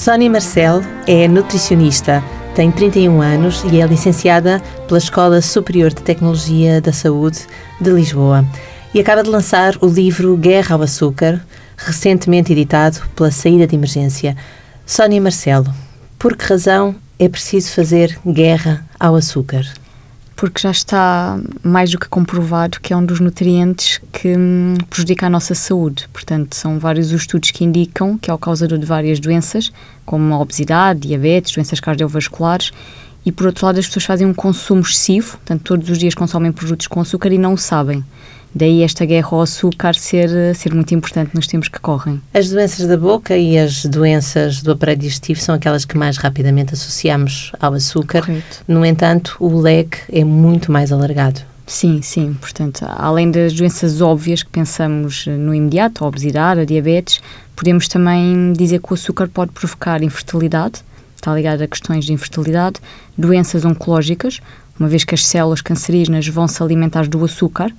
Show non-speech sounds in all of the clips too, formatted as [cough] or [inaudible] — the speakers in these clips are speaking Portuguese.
Sónia Marcel é nutricionista, tem 31 anos e é licenciada pela Escola Superior de Tecnologia da Saúde de Lisboa. E acaba de lançar o livro Guerra ao Açúcar, recentemente editado pela Saída de Emergência. Sónia Marcelo, por que razão é preciso fazer guerra ao açúcar? Porque já está mais do que comprovado que é um dos nutrientes que hum, prejudica a nossa saúde. Portanto, são vários os estudos que indicam que é o causador de várias doenças, como a obesidade, diabetes, doenças cardiovasculares. E por outro lado, as pessoas fazem um consumo excessivo, portanto, todos os dias consomem produtos com açúcar e não o sabem. Daí esta guerra ao açúcar ser, ser muito importante nos tempos que correm. As doenças da boca e as doenças do aparelho digestivo são aquelas que mais rapidamente associamos ao açúcar. Correto. No entanto, o leque é muito mais alargado. Sim, sim. Portanto, além das doenças óbvias que pensamos no imediato, a obesidade, a diabetes, podemos também dizer que o açúcar pode provocar infertilidade, está ligado a questões de infertilidade, doenças oncológicas, uma vez que as células cancerígenas vão se alimentar do açúcar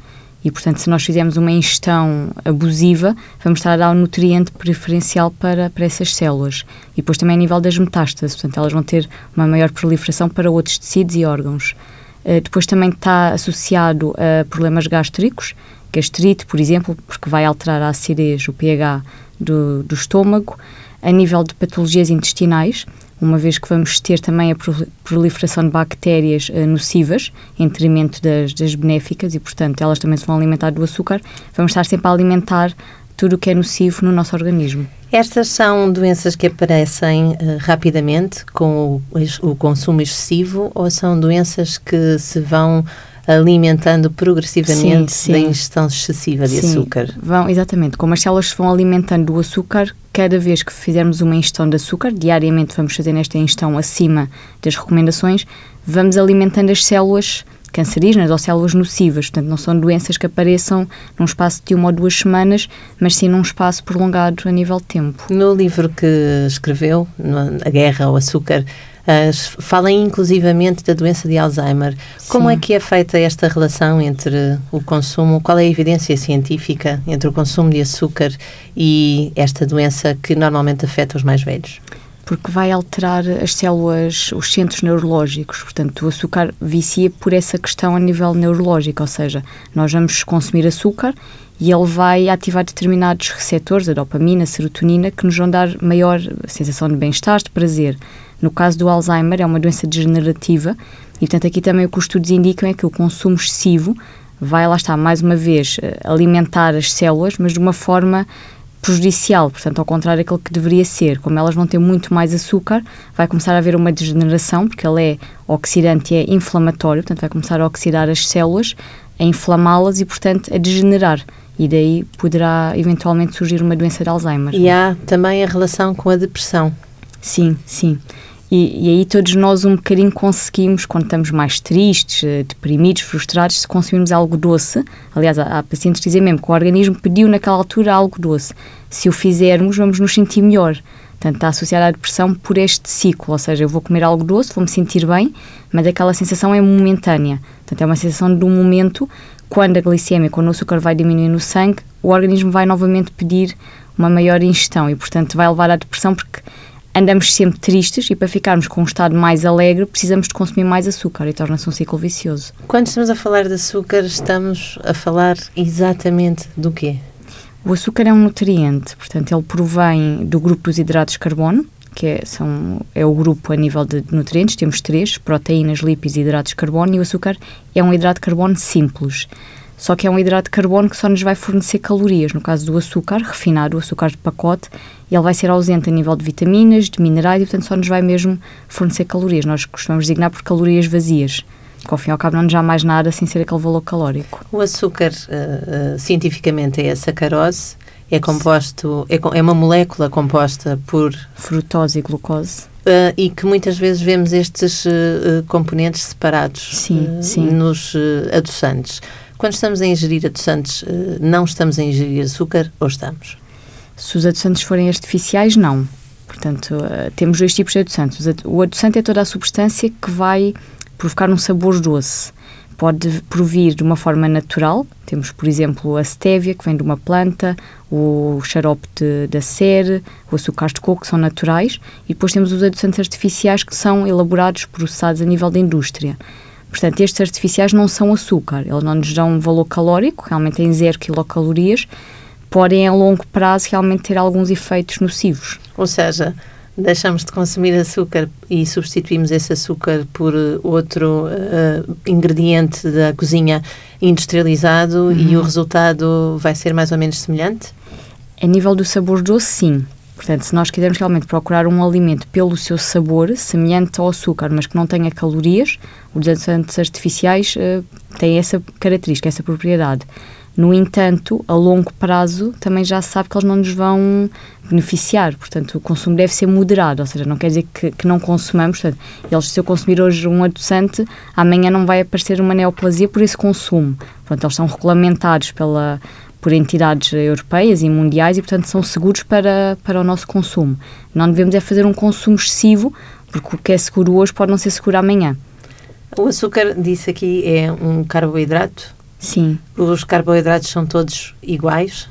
e, portanto, se nós fizermos uma ingestão abusiva, vamos estar a dar um nutriente preferencial para, para essas células. E depois também a nível das metástases, portanto, elas vão ter uma maior proliferação para outros tecidos e órgãos. Uh, depois também está associado a problemas gástricos, gastrite, por exemplo, porque vai alterar a acidez, o pH do, do estômago. A nível de patologias intestinais, uma vez que vamos ter também a proliferação de bactérias uh, nocivas em detrimento das, das, benéficas e, portanto, elas também se vão alimentar do açúcar, vamos estar sempre a alimentar tudo o que é nocivo no nosso organismo. Estas são doenças que aparecem uh, rapidamente com o, o, consumo excessivo ou são doenças que se vão alimentando progressivamente sim, sim. da ingestão excessiva de sim, açúcar? Vão, exatamente. Como as células se vão alimentando do açúcar, cada vez que fizermos uma ingestão de açúcar, diariamente vamos fazer esta ingestão acima das recomendações, vamos alimentando as células cancerígenas ou células nocivas. Portanto, não são doenças que apareçam num espaço de uma ou duas semanas, mas sim num espaço prolongado a nível de tempo. No livro que escreveu, A Guerra ao Açúcar, Uh, falem inclusivamente da doença de Alzheimer. Sim. Como é que é feita esta relação entre o consumo, qual é a evidência científica entre o consumo de açúcar e esta doença que normalmente afeta os mais velhos? Porque vai alterar as células, os centros neurológicos. Portanto, o açúcar vicia por essa questão a nível neurológico, ou seja, nós vamos consumir açúcar e ele vai ativar determinados receptores, a dopamina, a serotonina, que nos vão dar maior sensação de bem-estar, de prazer. No caso do Alzheimer, é uma doença degenerativa e, portanto, aqui também o que os estudos indicam é que o consumo excessivo vai, lá está, mais uma vez, eh, alimentar as células, mas de uma forma prejudicial, portanto, ao contrário daquilo que deveria ser. Como elas vão ter muito mais açúcar, vai começar a haver uma degeneração, porque ele é oxidante e é inflamatório, portanto, vai começar a oxidar as células, a inflamá-las e, portanto, a degenerar. E daí poderá eventualmente surgir uma doença de Alzheimer. E há também a relação com a depressão. Sim, sim. E, e, aí todos nós um bocadinho conseguimos, quando estamos mais tristes, eh, deprimidos, frustrados, se consumirmos algo doce. Aliás, há, há, pacientes que dizem mesmo que o organismo pediu naquela altura algo doce. Se o fizermos, vamos nos sentir melhor. Portanto, está associada à depressão por este ciclo, ou seja, eu vou comer algo doce, vou me sentir bem, mas aquela sensação é momentânea. Portanto, é uma sensação de um momento, quando a glicemia, quando o açúcar vai diminuir no sangue, o organismo vai novamente pedir uma maior ingestão e, portanto, vai levar à depressão porque andamos sempre tristes e para ficarmos com um estado mais alegre precisamos de consumir mais açúcar e torna-se um ciclo vicioso. Quando estamos a falar de açúcar, estamos a falar exatamente do quê? O açúcar é um nutriente, portanto, ele provém do grupo dos hidratos de carbono, que é, são, é o grupo a nível de nutrientes, temos três, proteínas, lípidos e hidratos de carbono, e o açúcar é um hidrato de carbono simples. Só que é um hidrato de carbono que só nos vai fornecer calorias. No caso do açúcar refinado, o açúcar de pacote, ele vai ser ausente a nível de vitaminas, de minerais e, portanto, só nos vai mesmo fornecer calorias. Nós costumamos designar por calorias vazias que ao fim e ao cabo não nos dá mais nada sem ser aquele valor calórico. O açúcar, uh, uh, cientificamente, é a sacarose, é composto, é, é, uma molécula composta por... Frutose e glucose. Uh, e que muitas vezes vemos estes componentes separados sim, sim. nos adoçantes. Quando estamos a ingerir adoçantes, eh, não estamos a ingerir açúcar ou estamos? Se os adoçantes forem artificiais, não. Portanto, uh, temos dois tipos de adoçantes. O adoçante é toda a substância que vai provocar um sabor doce. pode provir de uma forma natural. Temos, por exemplo, a stevia, que vem de uma planta, o xarope de, da cera, o açúcar de coco, que são naturais, e depois temos os adoçantes artificiais, que são elaborados, processados a nível da indústria. Portanto, estes artificiais não são açúcar, eles não nos dão um valor calórico, realmente têm zero quilocalorias, podem a longo prazo realmente ter alguns efeitos nocivos. Ou seja, deixamos de consumir açúcar e substituímos esse açúcar por eh, outro uh, ingrediente da cozinha industrializado uhum. e o resultado vai ser mais ou menos semelhante? A nível do sabor doce, sim. Portanto, se nós quisermos realmente procurar um alimento pelo seu sabor, semelhante ao açúcar, mas que não tenha calorias, os adoçantes artificiais uh, têm essa característica, essa propriedade. No entanto, a longo prazo também já se sabe que eles não nos vão beneficiar, portanto, o consumo deve ser moderado, ou seja, não quer dizer que, que não consumamos, portanto, eles, se eu consumir hoje um adoçante, amanhã não vai aparecer uma neoplasia por esse consumo. Portanto, eles são regulamentados pela, por entidades europeias e mundiais e, portanto, são seguros para, para o nosso consumo. Não devemos é fazer um consumo excessivo, porque o que é seguro hoje pode não ser seguro amanhã. O açúcar, disse aqui, é um carboidrato Sim. Os carboidratos são todos iguais?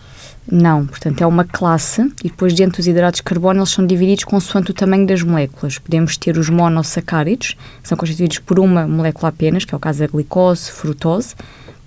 Não, portanto é uma classe e depois dentro dos hidratos de carbono eles são divididos consoante o tamanho das moléculas. Podemos ter os monossacáridos, que são constituídos por uma molécula apenas, que é o caso da glicose, frutose.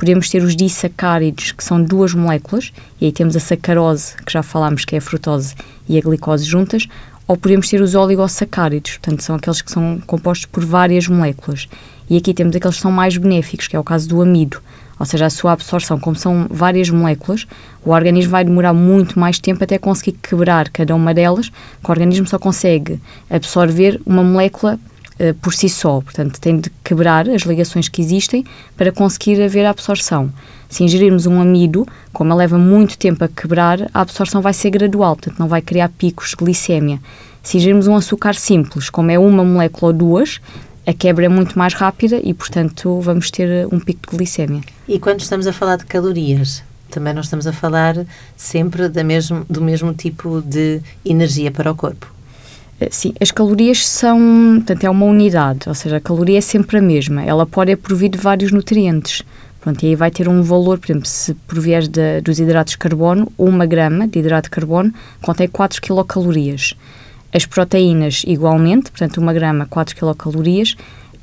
Podemos ter os disacáridos, que são duas moléculas, e aí temos a sacarose, que já falámos que é a frutose e a glicose juntas, ou podemos ter os oligossacáridos, portanto são aqueles que são compostos por várias moléculas. E aqui temos aqueles que são mais benéficos, que é o caso do amido ou seja, a sua absorção, como são várias moléculas, o organismo vai demorar muito mais tempo até conseguir quebrar cada uma delas, que o organismo só consegue absorver uma molécula uh, por si só, portanto, tem de quebrar as ligações que existem para conseguir haver a absorção. Se ingerirmos um amido, como ele leva muito tempo a quebrar, a absorção vai ser gradual, portanto, não vai criar picos de glicémia. Se ingerirmos um açúcar simples, como é uma molécula ou duas, a quebra é muito mais rápida e, portanto, vamos ter eh, um pico de glicemia. E quando estamos a falar de calorias, também não estamos a falar sempre da mesmo, do mesmo tipo de energia para o corpo? Eh, sim, as calorias são, portanto, é uma unidade, ou seja, a caloria é sempre a mesma. Ela pode é provir de vários nutrientes. Pronto, e aí vai ter um valor, por exemplo, se provier dos hidratos de carbono, uma grama de hidrato de carbono contém 4 quilocalorias. As proteínas, igualmente, portanto, uma grama, 4 quilocalorias.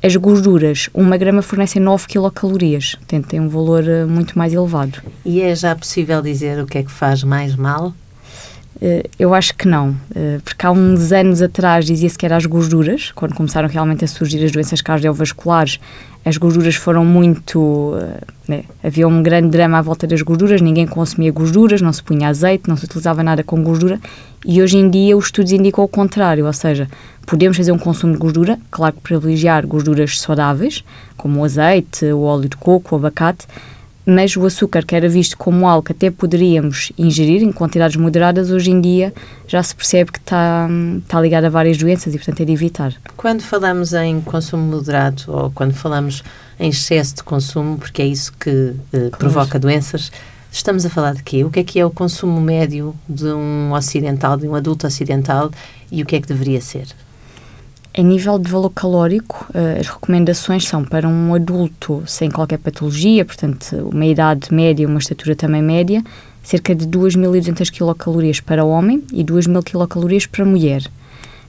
As gorduras, uma grama fornecem 9 quilocalorias, portanto, tem um valor uh, muito mais elevado. E é já possível dizer o que é que faz mais mal? Uh, eu acho que não, uh, porque há uns anos atrás dizia-se que eram as gorduras, quando começaram realmente a surgir as doenças cardiovasculares, as gorduras foram muito. Né, havia um grande drama à volta das gorduras, ninguém consumia gorduras, não se punha azeite, não se utilizava nada com gordura, e hoje em dia os estudos indicam o contrário, ou seja, podemos fazer um consumo de gordura, claro que privilegiar gorduras saudáveis, como o azeite, o óleo de coco, o abacate, mas o açúcar, que era visto como algo que até poderíamos ingerir em quantidades moderadas, hoje em dia já se percebe que está, está ligado a várias doenças e, portanto, é de evitar. Quando falamos em consumo moderado ou quando falamos em excesso de consumo, porque é isso que claro. provoca doenças, Estamos a falar de quê? O que é que é o consumo médio de um ocidental, de um adulto ocidental e o que é que deveria ser? A nível de valor calórico, eh, as recomendações são para um adulto sem qualquer patologia, portanto, uma idade média, uma estatura também média, cerca de 2.200 quilocalorias para homem e 2.000 quilocalorias para mulher.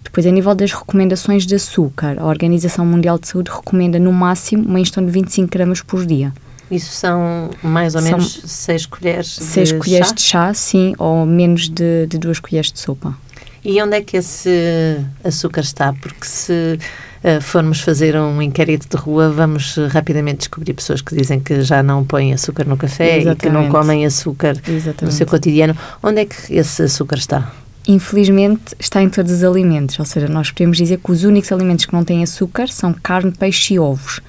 Depois, a nível das recomendações de açúcar, a Organização Mundial de Saúde recomenda no máximo uma ingestão de 25 gramas por dia. Isso são mais ou são menos 6 colheres de seis chá? colheres de chá, sim, ou menos de, de duas colheres de sopa. E onde é que esse açúcar está? Porque se uh, formos fazer um inquérito de rua, vamos rapidamente descobrir pessoas que dizem que já não põem açúcar no café Exatamente. e que não comem açúcar Exatamente. no seu cotidiano. Onde é que esse açúcar está? Infelizmente está em todos os alimentos, ou seja, nós podemos dizer que os únicos alimentos que não têm açúcar são carne, peixe e ovos.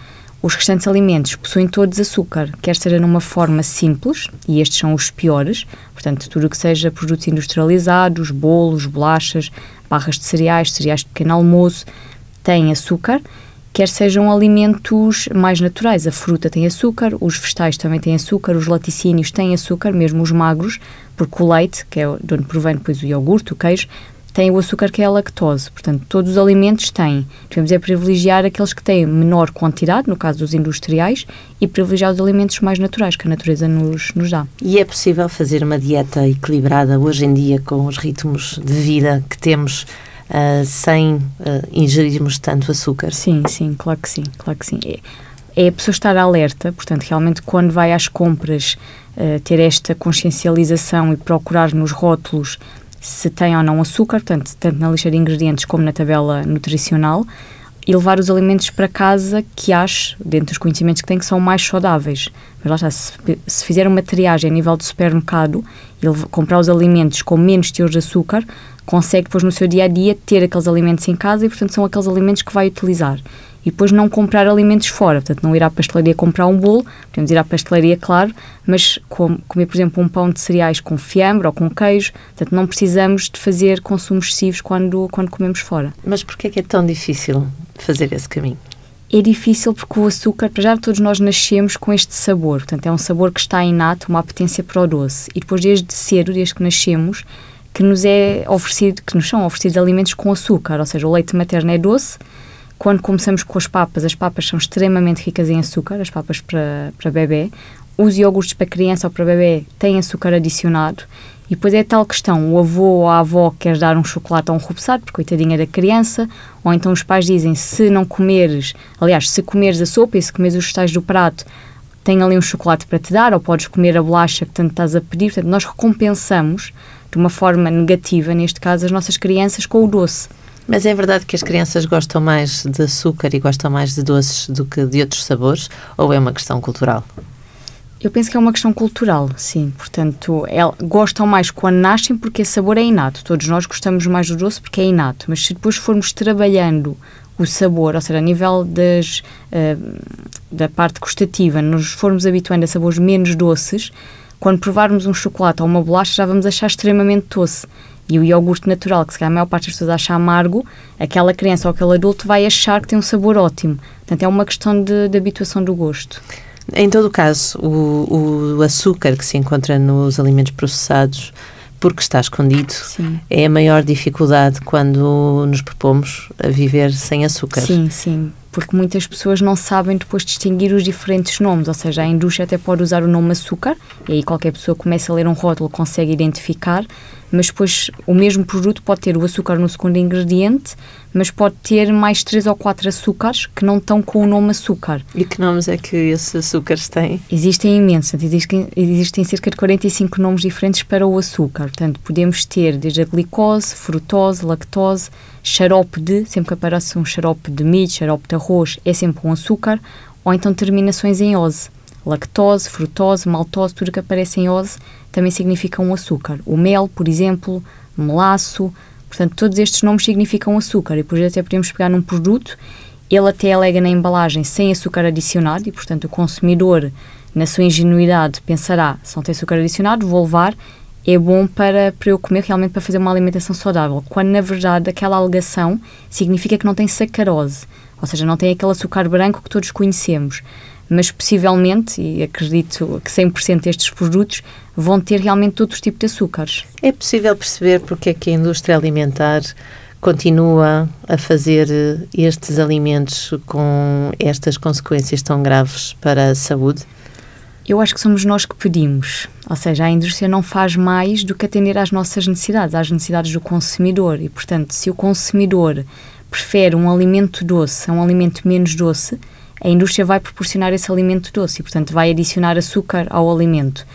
Os restantes alimentos possuem todos açúcar, quer seja numa forma simples, e estes são os piores, portanto, tudo o que seja produtos industrializados, bolos, bolachas, barras de cereais, cereais de pequeno almoço, tem açúcar, quer sejam alimentos mais naturais. A fruta tem açúcar, os vegetais também têm açúcar, os laticínios têm açúcar, mesmo os magros, porque o leite, que é de onde provém depois o iogurte, o queijo, tem o açúcar que é a lactose. Portanto, todos os alimentos têm. Devemos é privilegiar aqueles que têm menor quantidade, no caso dos industriais, e privilegiar os alimentos mais naturais que a natureza nos, nos dá. E é possível fazer uma dieta equilibrada hoje em dia com os ritmos de vida que temos? Uh, sem uh, ingerirmos tanto açúcar? Sim, sim, claro que sim, claro que sim. É, é a pessoa estar alerta, portanto, realmente quando vai às compras uh, ter esta consciencialização e procurar nos rótulos se tem ou não açúcar, tanto, tanto na lista de ingredientes como na tabela nutricional, e levar os alimentos para casa que acho, dentro dos conhecimentos que tem, que são mais saudáveis. Mas lá está, se, se fizer uma triagem a nível de supermercado e comprar os alimentos com menos teor de açúcar, consegue depois no seu dia a dia ter aqueles alimentos em casa e, portanto, são aqueles alimentos que vai utilizar e depois não comprar alimentos fora. Portanto, não ir à pastelaria comprar um bolo, podemos ir à pastelaria, claro, mas com, comer, por exemplo, um pão de cereais com fiambre ou com queijo. Portanto, não precisamos de fazer consumos excessivos quando, quando comemos fora. Mas porquê é que é tão difícil fazer esse caminho? É difícil porque o açúcar, para já todos nós nascemos com este sabor, portanto é um sabor que está inato, uma apetência para o doce. E depois desde cedo, desde que nascemos, que nos é oferecido, que nos são oferecidos alimentos com açúcar, ou seja, o leite materno é doce, quando começamos com as papas, as papas são extremamente ricas em açúcar, as papas para, para bebê. Os iogurtes para criança ou para bebê têm açúcar adicionado. E depois é tal questão, o avô ou a avó quer dar um chocolate a um rupesado, porque coitadinha da criança, ou então os pais dizem, se não comeres, aliás, se comeres a sopa e se comeres os vegetais do prato, tem ali um chocolate para te dar, ou podes comer a bolacha que tanto estás a pedir. Portanto, nós recompensamos de uma forma negativa, neste caso, as nossas crianças com o doce. Mas é verdade que as crianças gostam mais de açúcar e gostam mais de doces do que de outros sabores? Ou é uma questão cultural? Eu penso que é uma questão cultural, sim. Portanto, é, gostam mais quando nascem porque esse sabor é inato. Todos nós gostamos mais do doce porque é inato. Mas se depois formos trabalhando o sabor, ou seja, a nível das, uh, da parte gustativa, nos formos habituando a sabores menos doces, quando provarmos um chocolate ou uma bolacha já vamos achar extremamente doce. E o iogurte natural, que se calhar a maior parte das pessoas acha amargo, aquela criança ou aquele adulto vai achar que tem um sabor ótimo. Portanto, é uma questão de, de habituação do gosto. Em todo o caso, o, o, açúcar que se encontra nos alimentos processados, porque está escondido, sim. é a maior dificuldade quando nos propomos a viver sem açúcar. Sim, sim porque muitas pessoas não sabem depois distinguir os diferentes nomes, ou seja, a indústria até pode usar o nome açúcar, e aí qualquer pessoa começa a ler um rótulo consegue identificar, mas depois o mesmo produto pode ter o açúcar no segundo ingrediente, mas pode ter mais três ou quatro açúcares que não estão com o nome açúcar. E que nomes é que esses açúcares têm? Existem imensos, existem, existem cerca de 45 nomes diferentes para o açúcar. Portanto, podemos ter desde a glicose, frutose, lactose, xarope de, sempre que aparece um xarope de milho, xarope de arroz, é sempre um açúcar, ou então terminações em ose. Lactose, frutose, maltose, tudo que aparece em ose também significa um açúcar. O mel, por exemplo, melaço, portanto, todos estes nomes significam açúcar e depois até podemos pegar num produto, ele até alega na embalagem sem açúcar adicionado e, portanto, o consumidor, na sua ingenuidade, pensará, se não tem açúcar adicionado, vou levar é bom para, para eu comer realmente para fazer uma alimentação saudável, quando na verdade aquela alegação significa que não tem sacarose, ou seja, não tem aquele açúcar branco que todos conhecemos. Mas possivelmente, e acredito que 100% destes produtos vão ter realmente outros tipos de açúcares. É possível perceber porque é que a indústria alimentar continua a fazer estes alimentos com estas consequências tão graves para a saúde? Eu acho que somos nós que pedimos. Ou seja, a indústria não faz mais do que atender às nossas necessidades, às necessidades do consumidor. E, portanto, se o consumidor prefere um alimento doce a um alimento menos doce, a indústria vai proporcionar esse alimento doce e, portanto, vai adicionar açúcar ao alimento.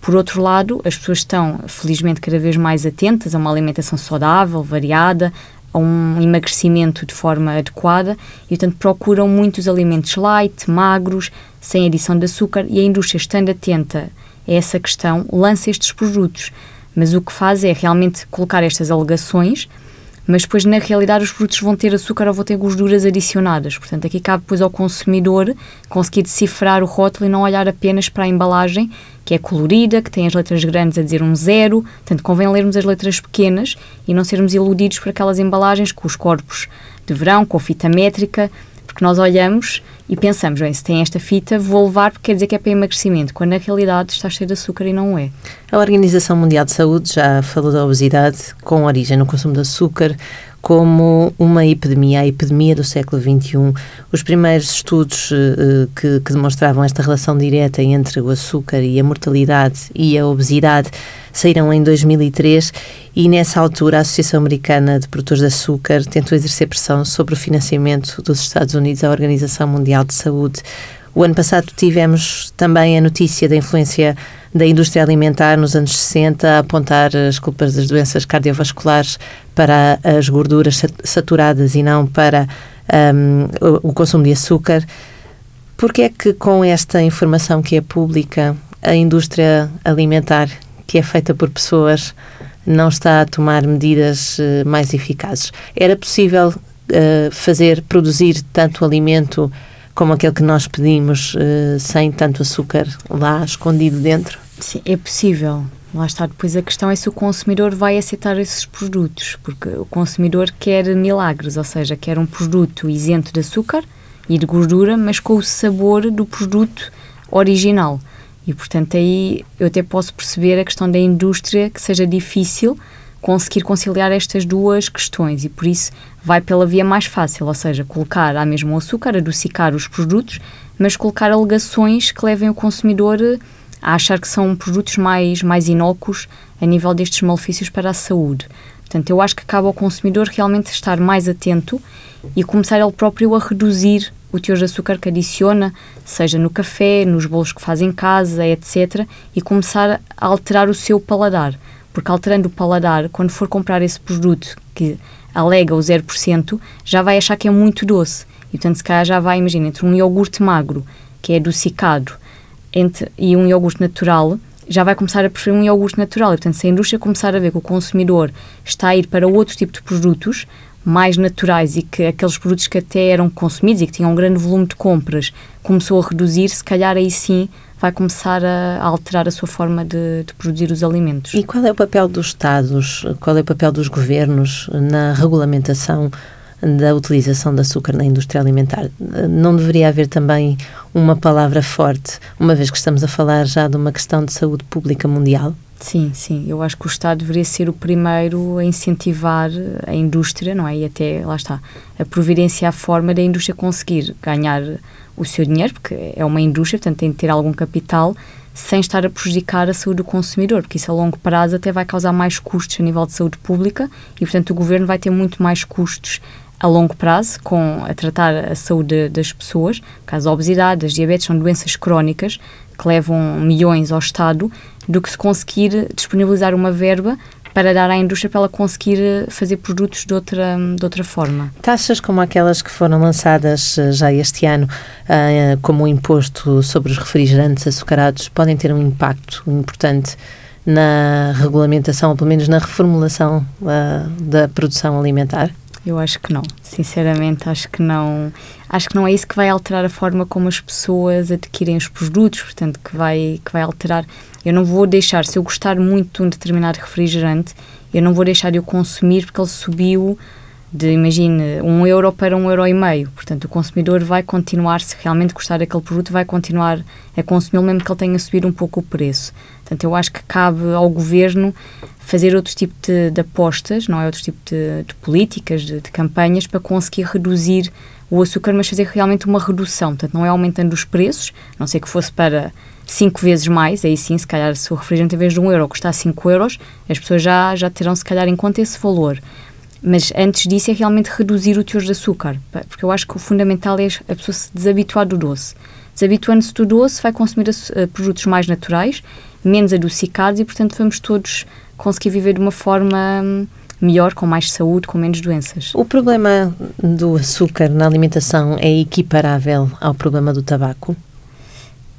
Por outro lado, as pessoas estão, felizmente, cada vez mais atentas a uma alimentação saudável, variada, a um emagrecimento de forma adequada e, portanto, procuram muitos alimentos light, magros, sem adição de açúcar e a indústria, estando atenta a essa questão, lança estes produtos. Mas o que faz é realmente colocar estas alegações, mas depois, na realidade, os produtos vão ter açúcar ou vão ter gorduras adicionadas. Portanto, aqui cabe depois ao consumidor conseguir decifrar o rótulo e não olhar apenas para a embalagem, que é colorida, que tem as letras grandes a dizer um zero. Portanto, convém lermos as letras pequenas e não sermos iludidos por aquelas embalagens com os corpos de verão, com fita métrica, Nós olhamos e pensamos, bem, se tem esta fita, vou levar porque quer dizer que é para emagrecimento, quando na realidade está cheio de açúcar e não é. A Organização Mundial de Saúde já falou da obesidade com origem no consumo de açúcar, como uma epidemia, a epidemia do século XXI. Os primeiros estudos uh, que, que, demonstravam esta relação direta entre o açúcar e a mortalidade e a obesidade saíram em 2003 e nessa altura a Associação Americana de Produtores de Açúcar tentou exercer pressão sobre o financiamento dos Estados Unidos à Organização Mundial de Saúde. O ano passado tivemos também a notícia da influência da indústria alimentar nos anos 60 a apontar as culpas das doenças cardiovasculares para as gorduras saturadas e não para um, o consumo de açúcar. Porque é que com esta informação que é pública, a indústria alimentar, que é feita por pessoas, não está a tomar medidas uh, mais eficazes? Era possível uh, fazer, produzir tanto alimento como aquele que nós pedimos, uh, sem tanto açúcar lá escondido dentro? Sim, é possível. Lá está, depois a questão é se o consumidor vai aceitar esses produtos, porque o consumidor quer milagres, ou seja, quer um produto isento de açúcar e de gordura, mas com o sabor do produto original. E, portanto, aí eu até posso perceber a questão da indústria que seja difícil conseguir conciliar estas duas questões e por isso vai pela via mais fácil, ou seja, colocar à mesma o açúcar, adocicar os produtos, mas colocar alegações que levem o consumidor a achar que são produtos mais, mais inócuos a nível destes malefícios para a saúde. Portanto, eu acho que cabe ao consumidor realmente estar mais atento e começar ele próprio a reduzir o teor de açúcar que adiciona, seja no café, nos bolos que faz em casa, etc., e começar a alterar o seu paladar porque alterando o paladar, quando for comprar esse produto que alega o 0%, já vai achar que é muito doce. E portanto, se calhar já vai, imagina, entre um iogurte magro, que é adocicado, entre, e um iogurte natural, já vai começar a preferir um iogurte natural. E, portanto, se a indústria começar a ver que o consumidor está a ir para outro tipo de produtos, mais naturais e que aqueles produtos que até eram consumidos e que tinham um grande volume de compras começou a reduzir, se calhar aí sim vai começar a, a alterar a sua forma de, de, produzir os alimentos. E qual é o papel dos Estados, qual é o papel dos governos na regulamentação da utilização de açúcar na indústria alimentar? Não deveria haver também uma palavra forte, uma vez que estamos a falar já de uma questão de saúde pública mundial? Sim, sim. Eu acho que o Estado deveria ser o primeiro a incentivar a indústria, não é? E até, lá está, a providenciar a forma da indústria conseguir ganhar o seu dinheiro, porque é uma indústria, portanto tem de ter algum capital, sem estar a prejudicar a saúde do consumidor, porque isso a longo prazo até vai causar mais custos a nível de saúde pública e, portanto, o governo vai ter muito mais custos a longo prazo com a tratar a saúde das pessoas, caso a obesidade, as diabetes são doenças crónicas que levam milhões ao Estado, do que se conseguir disponibilizar uma verba para dar à indústria para ela conseguir eh, fazer produtos de outra, de outra forma. Taxas como aquelas que foram lançadas eh, já este ano, uh, como o imposto sobre os refrigerantes açucarados, podem ter um impacto importante na regulamentação, ou pelo menos na reformulação da produção alimentar? Eu acho que não. Sinceramente, acho que não. Acho que não é isso que vai alterar a forma como as pessoas adquirem os produtos, portanto, que vai, que vai alterar. Eu não vou deixar, se eu gostar muito de um determinado refrigerante, eu não vou deixar de o consumir porque ele subiu de, imagine, um euro para um euro e meio. Portanto, o consumidor vai continuar, se realmente gostar daquele produto, vai continuar a consumi-lo mesmo que ele tenha subido um pouco o preço. Portanto, eu acho que cabe ao governo fazer outro tipo de, de apostas, não é? Outro tipo de, de políticas, de, de, campanhas para conseguir reduzir o açúcar, mas fazer realmente uma redução. Portanto, não é aumentando os preços, a não sei que fosse para cinco vezes mais, aí sim, se calhar, se o refrigerante em vez de um euro custar 5 euros, as pessoas já, já terão, se calhar, em conta esse valor. Mas antes disso é realmente reduzir o teor de açúcar, porque eu acho que o fundamental é a pessoa se desabituar do doce. Desabituando-se do doce, vai consumir uh, produtos mais naturais, menos adocicados e, portanto, vamos todos conseguir viver de uma forma hum, melhor, com mais saúde, com menos doenças. O problema do açúcar na alimentação é equiparável ao problema do tabaco?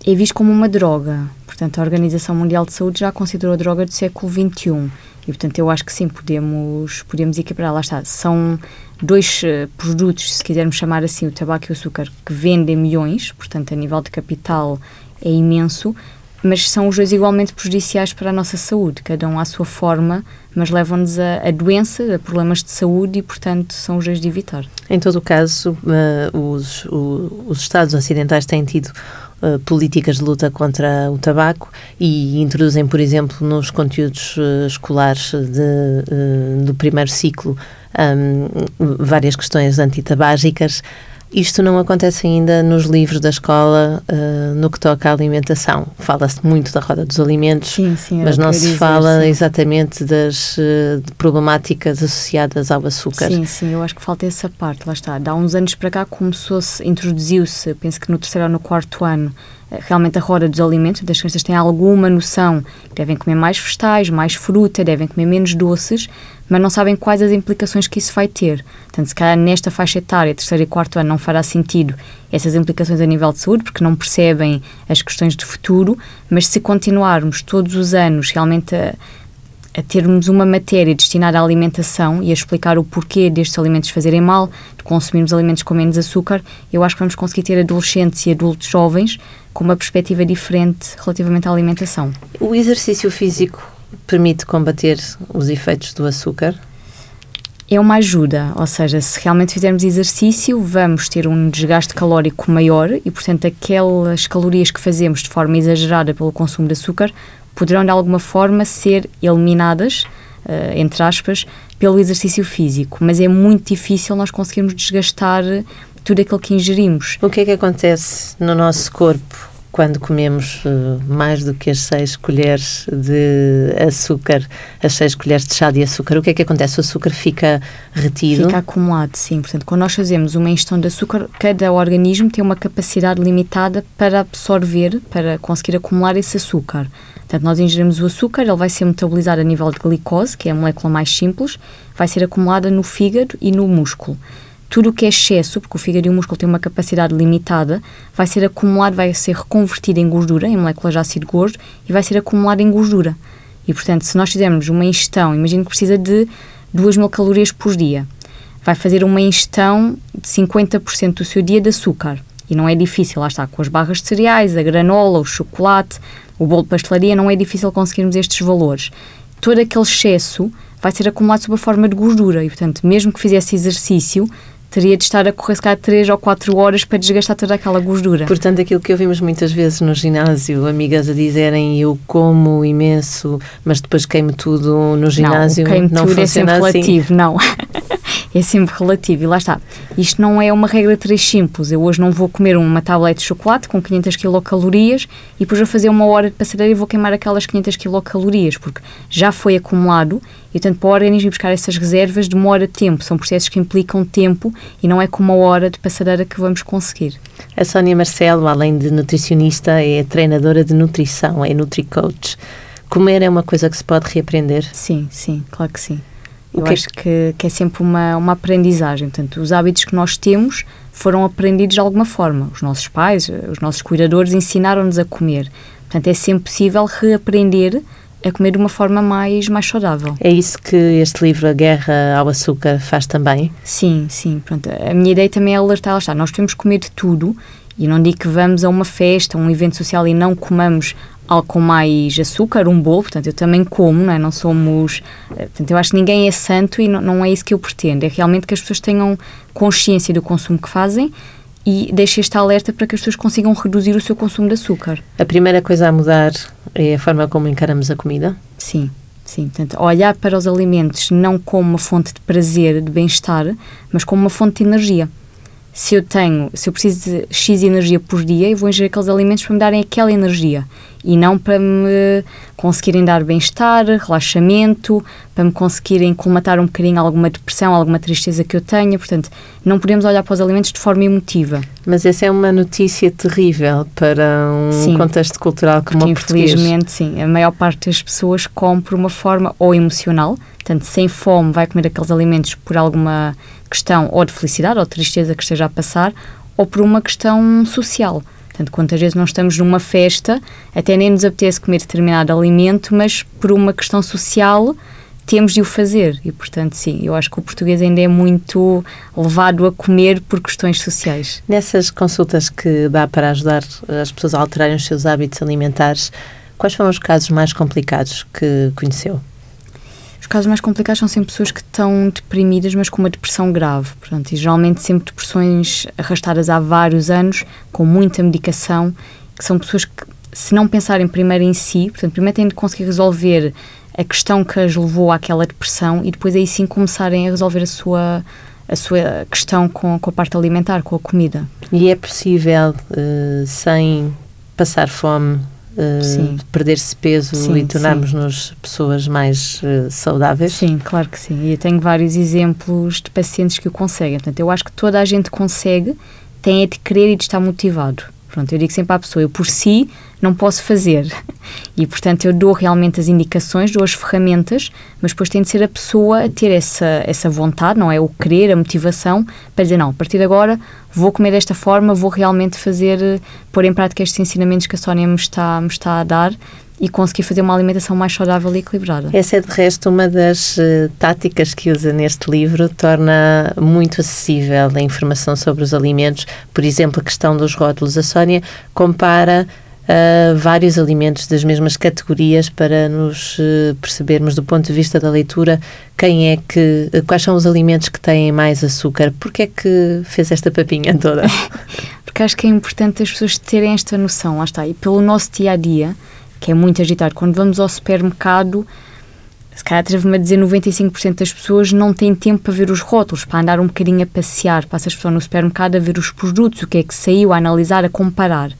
É visto como uma droga. Portanto, a Organização Mundial de Saúde já considerou a droga do século XXI. E, portanto, eu acho que sim, podemos, podemos equiparar. Lá está. São dois uh, produtos, se quisermos chamar assim, o tabaco e o açúcar, que vendem milhões, portanto, a nível de capital é imenso, mas são os dois igualmente prejudiciais para a nossa saúde, cada um à sua forma, mas levam-nos a, a, doença, a problemas de saúde e, portanto, são os dois de evitar. Em todo o caso, uh, os, o, os Estados ocidentais têm tido uh, políticas de luta contra o tabaco e introduzem, por exemplo, nos conteúdos uh, escolares de, do primeiro ciclo um, várias questões antitabágicas. Isto não acontece ainda nos livros da escola uh, no que toca à alimentação. Fala-se muito da roda dos alimentos, sim, sim, mas não se fala sim. exatamente das uh, problemáticas associadas ao açúcar. Sim, sim, eu acho que falta essa parte, lá está. Há uns anos para cá começou-se, introduziu-se, penso que no terceiro ou no quarto ano, eh, realmente a roda dos alimentos, as crianças têm alguma noção que devem comer mais vegetais, mais fruta, devem comer menos doces, mas não sabem quais as implicações que isso vai ter. Portanto, se calhar nesta faixa etária, terceiro e quarto ano, não fará sentido essas implicações a nível de saúde, porque não percebem as questões de futuro, mas se continuarmos todos os anos realmente a, a termos uma matéria destinada à alimentação e a explicar o porquê destes alimentos fazerem mal, de consumirmos alimentos com menos açúcar, eu acho que vamos conseguir ter adolescentes e adultos jovens com uma perspectiva diferente relativamente à alimentação. O exercício físico permite combater os efeitos do açúcar? É uma ajuda, ou seja, se realmente fizermos exercício, vamos ter um desgaste calórico maior e, portanto, aquelas calorias que fazemos de forma exagerada pelo consumo de açúcar poderão, de alguma forma, ser eliminadas, uh, entre aspas, pelo exercício físico. Mas é muito difícil nós conseguirmos desgastar tudo aquilo que ingerimos. O que é que acontece no nosso corpo quando comemos uh, mais do que as seis colheres de açúcar, as seis colheres de chá de açúcar, o que é que acontece? O açúcar fica retido? Fica acumulado, sim. Portanto, quando nós fazemos uma ingestão de açúcar, cada organismo tem uma capacidade limitada para absorver, para conseguir acumular esse açúcar. Portanto, nós ingerimos o açúcar, ele vai ser metabolizado a nível de glicose, que é a molécula mais simples, vai ser acumulada no fígado e no músculo tudo o que é excesso, porque o fígado e o músculo têm uma capacidade limitada, vai ser acumulado, vai ser reconvertido em gordura, em moléculas de ácido gordo, e vai ser acumulado em gordura. E, portanto, se nós fizermos uma ingestão, imagino que precisa de 2 mil calorias por dia, vai fazer uma ingestão de 50% do seu dia de açúcar. E não é difícil, lá está, com as barras de cereais, a granola, o chocolate, o bolo de pastelaria, não é difícil conseguirmos estes valores. Todo aquele excesso vai ser acumulado sob a forma de gordura e, portanto, mesmo que fizesse exercício, teria de estar a correr se calhar 3 ou 4 horas para desgastar toda aquela gordura. Portanto, aquilo que ouvimos muitas vezes no ginásio, amigas a dizerem eu como imenso, mas depois queimo tudo no ginásio, não, queimo não tudo funciona é sempre assim. relativo, não. [laughs] é sempre relativo. E lá está. Isto não é uma regra de três simples. Eu hoje não vou comer uma tablete de chocolate com 500 quilocalorias e depois vou fazer uma hora de passadeira e vou queimar aquelas 500 quilocalorias, porque já foi acumulado e, portanto, para o organismo buscar essas reservas demora tempo. São processos que implicam tempo e não é com uma hora de passadeira que vamos conseguir. A Sónia Marcelo, além de nutricionista, é treinadora de nutrição, é NutriCoach. Comer é uma coisa que se pode reaprender? Sim, sim, claro que sim. Eu é acho que, que, é sempre uma, uma aprendizagem. Portanto, os hábitos que nós temos foram aprendidos de alguma forma. Os nossos pais, os nossos cuidadores ensinaram-nos a comer. Portanto, é sempre possível reaprender a comer de uma forma mais, mais saudável. É isso que este livro, A Guerra ao Açúcar, faz também? Sim, sim. Pronto. A minha ideia também é alertar, está, nós temos que comer de tudo e não digo que vamos a uma festa, a um evento social e não comamos algo com mais açúcar, um bolo, portanto, eu também como, não é? Não somos... Eh, portanto, eu acho que ninguém é santo e não, não é isso que eu pretendo. É realmente que as pessoas tenham consciência do consumo que fazem e deixe este alerta para que as pessoas consigam reduzir o seu consumo de açúcar. A primeira coisa a mudar é a forma como encaramos a comida? Sim, sim. Portanto, olhar para os alimentos não como uma fonte de prazer, de bem-estar, mas como uma fonte de energia se eu tenho, se eu preciso de X energia por dia, eu vou ingerir aqueles alimentos para me darem aquela energia e não para me conseguirem dar bem-estar, relaxamento, para me conseguirem colmatar um bocadinho alguma depressão, alguma tristeza que eu tenha. Portanto, não podemos olhar para os alimentos de forma emotiva. Mas essa é uma notícia terrível para um sim, contexto cultural como o português. Infelizmente, sim. A maior parte das pessoas come por uma forma ou emocional, portanto, sem fome, vai comer aqueles alimentos por alguma questão ou de felicidade ou de tristeza que esteja a passar, ou por uma questão social. Portanto, quantas vezes não estamos numa festa, até nem nos apetece comer determinado alimento, mas por uma questão social temos de o fazer. E, portanto, sim, eu acho que o português ainda é muito levado a comer por questões sociais. Nessas consultas que dá para ajudar as pessoas a alterarem os seus hábitos alimentares, quais foram os casos mais complicados que conheceu? Os casos mais complicados são sempre pessoas que estão deprimidas, mas com uma depressão grave. Portanto, e geralmente sempre depressões arrastadas há vários anos, com muita medicação, que são pessoas que, se não pensarem primeiro em si, portanto, primeiro têm de conseguir resolver a questão que as levou àquela depressão e depois aí sim começarem a resolver a sua a sua questão com, com a parte alimentar, com a comida. E é possível, uh, sem passar fome, uh, perder-se peso sim, e tornarmos-nos pessoas mais uh, saudáveis? Sim, claro que sim. E eu tenho vários exemplos de pacientes que o conseguem. Portanto, eu acho que toda a gente consegue, tem é de querer e de estar motivado. Pronto, eu digo sempre à pessoa, eu por si não posso fazer. E, portanto, eu dou realmente as indicações, dou as ferramentas, mas depois tem de ser a pessoa a ter essa, essa vontade, não é? O querer, a motivação, para dizer, não, a partir de agora vou comer desta forma, vou realmente fazer, eh, pôr em prática estes ensinamentos que a Sónia me está, me está a dar e conseguir fazer uma alimentação mais saudável e equilibrada. Essa é, de resto, uma das uh, táticas que usa neste livro, torna muito acessível a informação sobre os alimentos. Por exemplo, a questão dos rótulos. A Sónia compara uh, vários alimentos das mesmas categorias para nos uh, percebermos, do ponto de vista da leitura, quem é que, quais são os alimentos que têm mais açúcar. Porquê é que fez esta papinha toda? [laughs] Porque acho que é importante as pessoas terem esta noção, lá está, e pelo nosso dia a dia que é muito agitado. Quando vamos ao supermercado, se calhar atrevo-me a dizer 95% das pessoas não têm tempo para ver os rótulos, para andar um bocadinho a passear, passa as pessoas no supermercado a ver os produtos, o que é que saiu, a analisar, a comparar.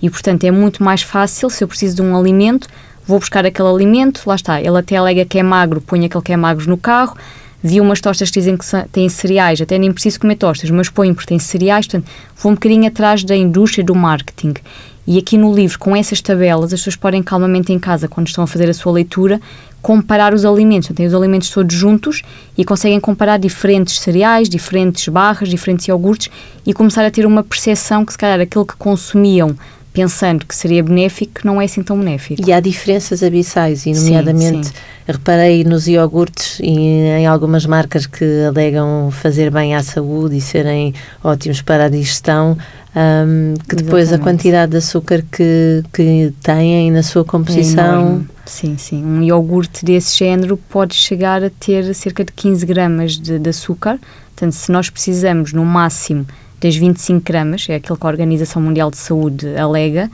E, portanto, é muito mais fácil, se eu preciso de um alimento, vou buscar aquele alimento, lá está, ele até alega que é magro, põe aquele que é magro no carro, vi umas tostas que dizem que têm cereais, até nem preciso comer tostas, mas ponho porque têm cereais, portanto, vou um bocadinho atrás da indústria do marketing. E aqui no livro, com essas tabelas, as pessoas podem calmamente em casa, quando estão a fazer a sua leitura, comparar os alimentos. Então, têm os alimentos todos juntos e conseguem comparar diferentes cereais, diferentes barras, diferentes iogurtes e começar a ter uma percepção que, se calhar, aquilo que consumiam pensando que seria benéfico, não é assim tão benéfico. E há diferenças abissais, e nomeadamente sim, sim. reparei nos iogurtes e em algumas marcas que alegam fazer bem à saúde e serem ótimos para a digestão, um, que depois Exatamente. a quantidade de açúcar que, que têm na sua composição. É sim, sim. Um iogurte desse género pode chegar a ter cerca de 15 gramas de, de açúcar. Portanto, se nós precisamos no máximo das 25 gramas, é aquilo que a Organização Mundial de Saúde alega,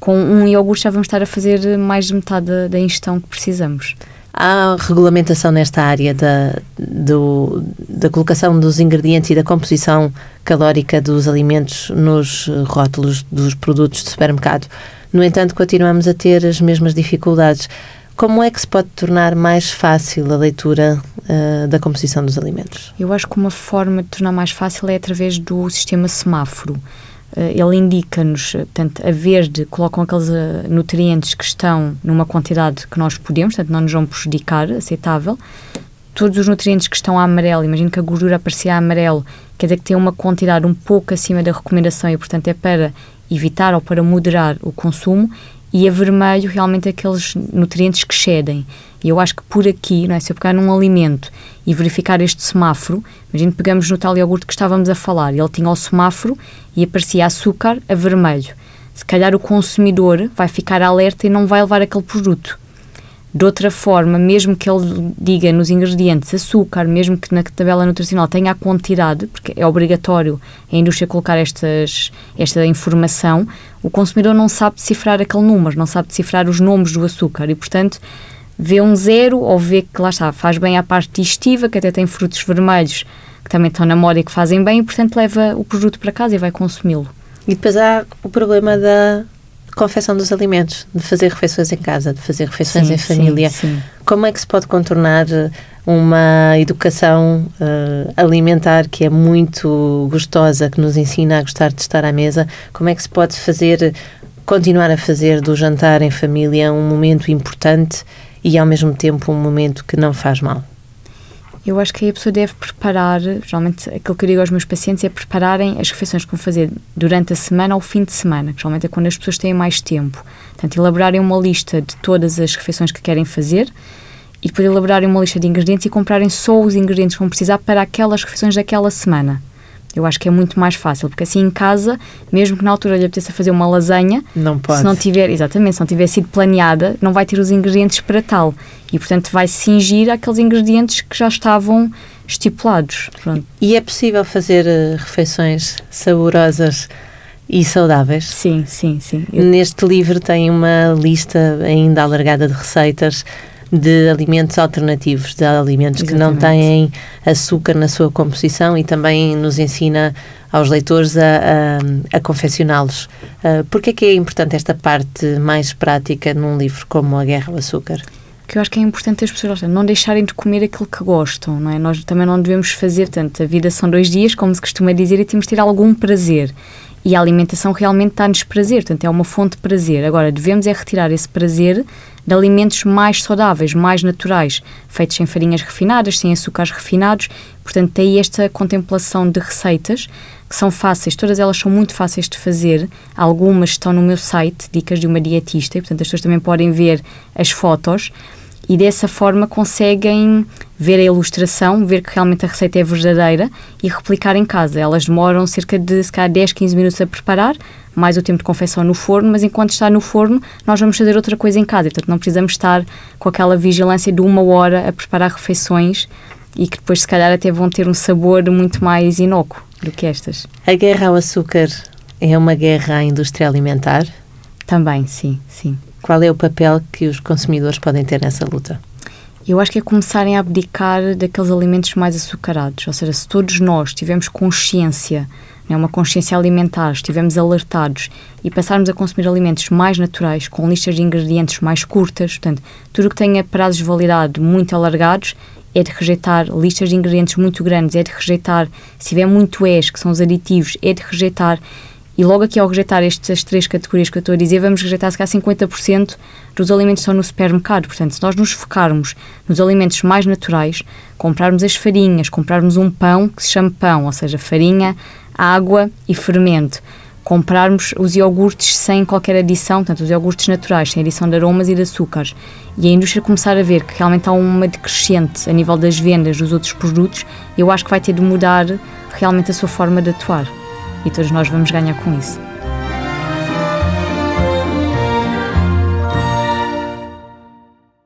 com um iogurte já vamos estar a fazer mais de metade da, da ingestão que precisamos. Há regulamentação nesta área da, do, da colocação dos ingredientes e da composição calórica dos alimentos nos rótulos dos produtos de supermercado. No entanto, continuamos a ter as mesmas dificuldades. Como é que se pode tornar mais fácil a leitura uh, da composição dos alimentos? Eu acho que uma forma de tornar mais fácil é através do sistema semáforo. Uh, ele indica-nos, portanto, a verde colocam aqueles uh, nutrientes que estão numa quantidade que nós podemos, portanto, não nos vão prejudicar, aceitável. Todos os nutrientes que estão a amarelo, imagino que a gordura aparecia a amarelo, quer dizer que tem uma quantidade um pouco acima da recomendação e, portanto, é para evitar ou para moderar o consumo e a vermelho realmente aqueles nutrientes que cedem. E eu acho que por aqui, não é? se eu pegar num alimento e verificar este semáforo, imagina pegamos no tal iogurte que estávamos a falar, ele tinha o semáforo e aparecia açúcar a vermelho. Se calhar o consumidor vai ficar alerta e não vai levar aquele produto. De outra forma, mesmo que ele diga nos ingredientes açúcar, mesmo que na tabela nutricional tenha a quantidade, porque é obrigatório a indústria colocar estas, esta informação, o consumidor não sabe decifrar aquele número, não sabe decifrar os nomes do açúcar e, portanto, vê um zero ou vê que lá está, faz bem à parte digestiva, que até tem frutos vermelhos que também estão na moda e que fazem bem e, portanto, leva o produto para casa e vai consumi-lo. E depois há o problema da confecção dos alimentos, de fazer refeições em casa, de fazer refeições sim, em família. Sim, sim. Como é que se pode contornar eh, uma educação uh, alimentar que é muito gostosa, que nos ensina a gostar de estar à mesa? Como é que se pode fazer, continuar a fazer do jantar em família um momento importante e ao mesmo tempo um momento que não faz mal? Eu acho que aí a pessoa deve preparar, geralmente aquilo que eu digo aos meus pacientes é prepararem as refeições que vão fazer durante a semana ou fim de semana, que geralmente é quando as pessoas têm mais tempo. Portanto, elaborarem uma lista de todas as refeições que querem fazer e depois elaborarem uma lista de ingredientes e comprarem só os ingredientes que vão precisar para aquelas refeições daquela semana. Eu acho que é muito mais fácil, porque assim em casa, mesmo que na altura lhe apeteça fazer uma lasanha, não pode. se não tiver, exatamente, se não tiver sido planeada, não vai ter os ingredientes para tal. E portanto vai cingir aqueles ingredientes que já estavam estipulados. Pronto. E é possível fazer uh, refeições saborosas e saudáveis? Sim, sim, sim. Eu... Neste livro tem uma lista ainda alargada de receitas de alimentos alternativos, de alimentos Exatamente. que não têm açúcar na sua composição e também nos ensina aos leitores a, a, a confeccioná-los. Uh, Por que é que é importante esta parte mais prática num livro como A Guerra ao Açúcar? que eu acho que é importante as pessoas não deixarem de comer aquilo que gostam, não é? Nós também não devemos fazer tanto. A vida são dois dias, como se costuma dizer, e temos de ter algum prazer. E a alimentação realmente dá-nos prazer, portanto é uma fonte de prazer. Agora, devemos é retirar esse prazer de alimentos mais saudáveis, mais naturais, feitos sem farinhas refinadas, sem açúcares refinados. Portanto, tem esta contemplação de receitas que são fáceis, todas elas são muito fáceis de fazer. Algumas estão no meu site, Dicas de uma Dietista, e, portanto as pessoas também podem ver as fotos e dessa forma conseguem ver a ilustração, ver que realmente a receita é verdadeira e replicar em casa. Elas demoram cerca de se calhar, 10, 15 minutos a preparar, mais o tempo de confecção no forno, mas enquanto está no forno, nós vamos fazer outra coisa em casa. Portanto, não precisamos estar com aquela vigilância de uma hora a preparar refeições e que depois, se calhar, até vão ter um sabor muito mais inócuo do que estas. A guerra ao açúcar é uma guerra à indústria alimentar? Também, sim, sim. Qual é o papel que os consumidores podem ter nessa luta? Eu acho que é começarem a abdicar daqueles alimentos mais açucarados. Ou seja, se todos nós tivermos consciência, né, uma consciência alimentar, estivermos alertados e passarmos a consumir alimentos mais naturais, com listas de ingredientes mais curtas, portanto, tudo que tenha prazos de validade muito alargados, é de rejeitar listas de ingredientes muito grandes, é de rejeitar, se tiver muito ES, que são os aditivos, é de rejeitar e logo aqui ao rejeitar estas três categorias que eu estou a dizer, vamos rejeitar se calhar 50% dos alimentos estão no supermercado. Portanto, se nós nos focarmos nos alimentos mais naturais, comprarmos as farinhas, comprarmos um pão que se chama pão, ou seja, farinha, água e fermento, comprarmos os iogurtes sem qualquer adição, portanto, os iogurtes naturais, sem adição de aromas e de açúcares, e a indústria começar a ver que realmente há uma decrescente a nível das vendas dos outros produtos, eu acho que vai ter de mudar realmente a sua forma de atuar e todos nós vamos ganhar com isso.